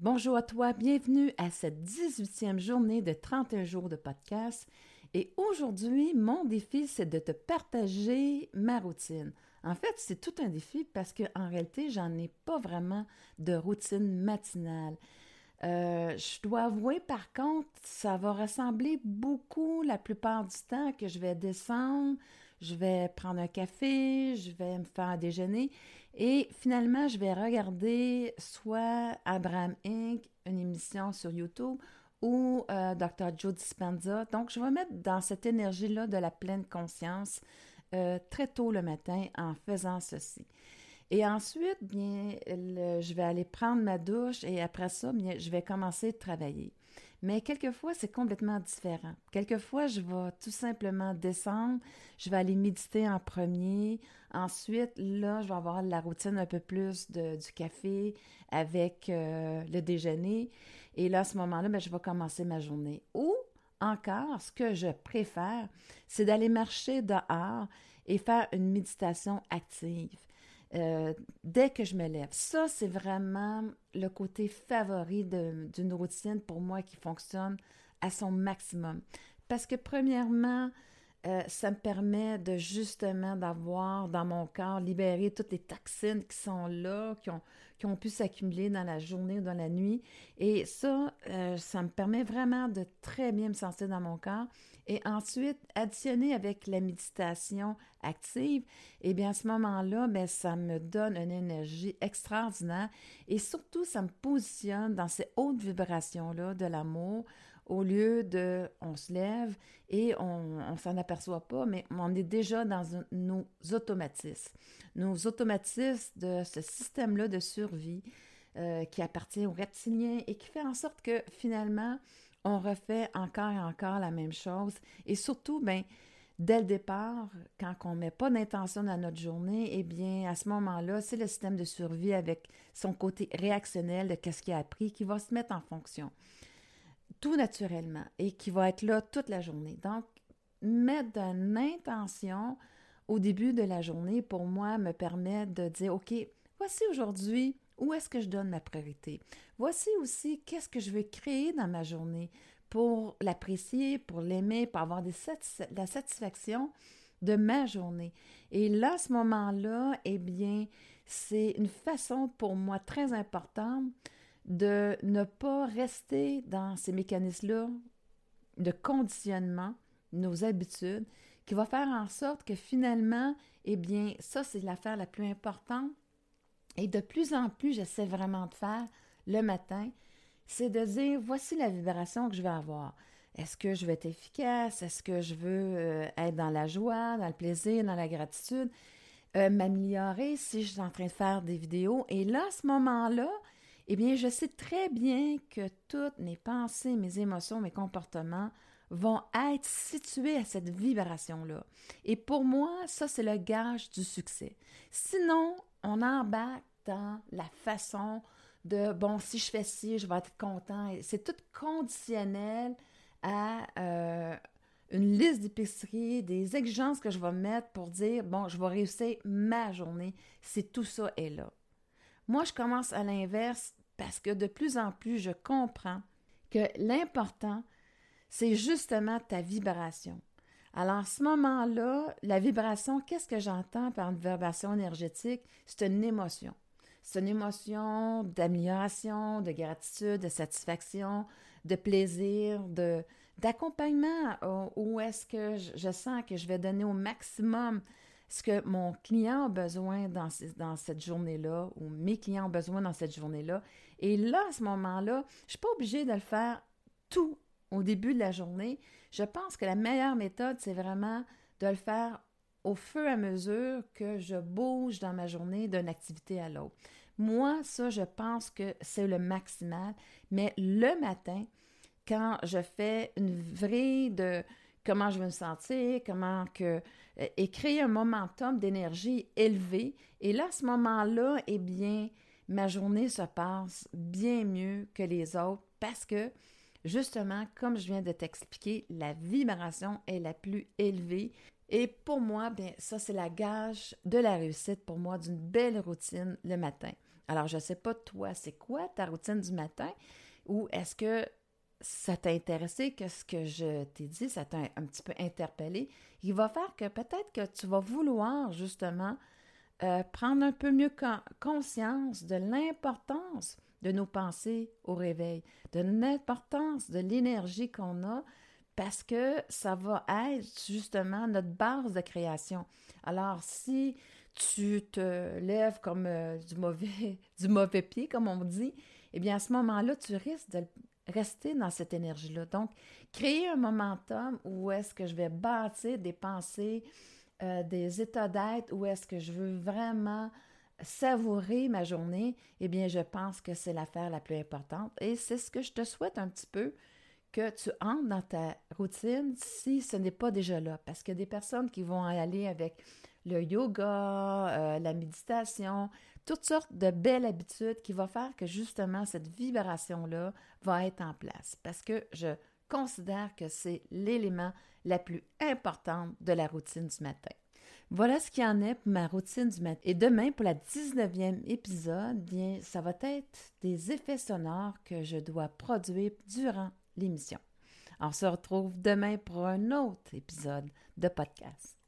Bonjour à toi, bienvenue à cette 18e journée de 31 jours de podcast. Et aujourd'hui, mon défi, c'est de te partager ma routine. En fait, c'est tout un défi parce qu'en réalité, j'en ai pas vraiment de routine matinale. Euh, je dois avouer, par contre, ça va ressembler beaucoup la plupart du temps que je vais descendre, je vais prendre un café, je vais me faire un déjeuner et finalement, je vais regarder soit Abraham Inc., une émission sur YouTube, ou euh, Dr. Joe Dispenza. Donc, je vais mettre dans cette énergie-là de la pleine conscience euh, très tôt le matin en faisant ceci. Et ensuite, bien, je vais aller prendre ma douche et après ça, je vais commencer de travailler. Mais quelquefois, c'est complètement différent. Quelquefois, je vais tout simplement descendre, je vais aller méditer en premier. Ensuite, là, je vais avoir la routine un peu plus du café avec euh, le déjeuner. Et là, à ce moment-là, bien, je vais commencer ma journée. Ou encore, ce que je préfère, c'est d'aller marcher dehors et faire une méditation active. Euh, dès que je me lève. Ça, c'est vraiment le côté favori d'une routine pour moi qui fonctionne à son maximum. Parce que premièrement, euh, ça me permet de justement d'avoir dans mon corps libéré toutes les toxines qui sont là, qui ont, pu s'accumuler dans la journée ou dans la nuit. Et ça, euh, ça me permet vraiment de très bien me sentir dans mon corps. Et ensuite, additionner avec la méditation active, eh bien à ce moment-là, bien, ça me donne une énergie extraordinaire et surtout, ça me positionne dans ces hautes vibrations-là de l'amour au lieu de on se lève et on ne s'en aperçoit pas, mais on est déjà dans nos automatismes. Nos automatismes de ce système-là de survie euh, qui appartient aux reptiliens et qui fait en sorte que finalement, on refait encore et encore la même chose. Et surtout, ben, dès le départ, quand on ne met pas d'intention dans notre journée, eh bien, à ce moment-là, c'est le système de survie avec son côté réactionnel de ce qu'il a appris qui va se mettre en fonction tout naturellement et qui va être là toute la journée. Donc, mettre une intention au début de la journée, pour moi, me permet de dire, OK, voici aujourd'hui où est-ce que je donne ma priorité. Voici aussi qu'est-ce que je veux créer dans ma journée pour l'apprécier, pour l'aimer, pour avoir la satisfaction de ma journée. Et là, ce moment-là, eh bien, c'est une façon pour moi très importante de ne pas rester dans ces mécanismes-là de conditionnement, nos habitudes, qui va faire en sorte que finalement, eh bien, ça, c'est l'affaire la plus importante. Et de plus en plus, j'essaie vraiment de faire le matin, c'est de dire, voici la vibration que je vais avoir. Est-ce que je vais être efficace? Est-ce que je veux euh, être dans la joie, dans le plaisir, dans la gratitude? Euh, m'améliorer si je suis en train de faire des vidéos. Et là, à ce moment-là, eh bien, je sais très bien que toutes mes pensées, mes émotions, mes comportements vont être situés à cette vibration-là. Et pour moi, ça, c'est le gage du succès. Sinon, on embarque dans la façon de, bon, si je fais ci, je vais être content. C'est tout conditionnel à euh, une liste d'épicerie, des exigences que je vais mettre pour dire, bon, je vais réussir ma journée si tout ça est là. Moi, je commence à l'inverse parce que de plus en plus, je comprends que l'important, c'est justement ta vibration. Alors, à ce moment-là, la vibration, qu'est-ce que j'entends par une vibration énergétique? C'est une émotion. C'est une émotion d'amélioration, de gratitude, de satisfaction, de plaisir, de d'accompagnement où est-ce que je, sens que je vais donner au maximum ce que mon client a besoin dans, dans cette journée-là ou mes clients ont besoin dans cette journée-là. Et là, à ce moment-là, je ne suis pas obligée de le faire tout au début de la journée. Je pense que la meilleure méthode, c'est vraiment de le faire au fur et à mesure que je bouge dans ma journée d'une activité à l'autre. Moi, ça, je pense que c'est le maximal. Mais le matin, quand je fais une vraie de comment je veux me sentir, comment que euh, et créer un momentum d'énergie élevé. Et là, à ce moment-là, eh bien, ma journée se passe bien mieux que les autres parce que, justement, comme je viens de t'expliquer, la vibration est la plus élevée. Et pour moi, bien, ça, c'est la gage de la réussite pour moi d'une belle routine le matin. Alors, je ne sais pas, toi, c'est quoi ta routine du matin? Ou est-ce que ça t'a intéressé, que ce que je t'ai dit, ça t'a un, petit peu interpellé? Il va faire que peut-être que tu vas vouloir justement euh, prendre un peu mieux conscience de l'importance de nos pensées au réveil, de l'importance de l'énergie qu'on a parce que ça va être justement notre base de création. Alors, si tu te lèves comme euh, du, mauvais, du mauvais pied, comme on dit, eh bien, à ce moment-là, tu risques de rester dans cette énergie-là. Donc, créer un momentum où est-ce que je vais bâtir des pensées, euh, des états d'être, où est-ce que je veux vraiment savourer ma journée, eh bien, je pense que c'est l'affaire la plus importante. Et c'est ce que je te souhaite un petit peu que tu entres dans ta routine si ce n'est pas déjà là. Parce qu'il y a des personnes qui vont aller avec le yoga, euh, la méditation, toutes sortes de belles habitudes qui vont faire que justement cette vibration-là va être en place. Parce que je considère que c'est l'élément la plus important de la routine du matin. Voilà ce qui en est pour ma routine du matin. Et demain, pour la 19e épisode, bien, ça va être des effets sonores que je dois produire durant l'émission. On se retrouve demain pour un autre épisode de podcast.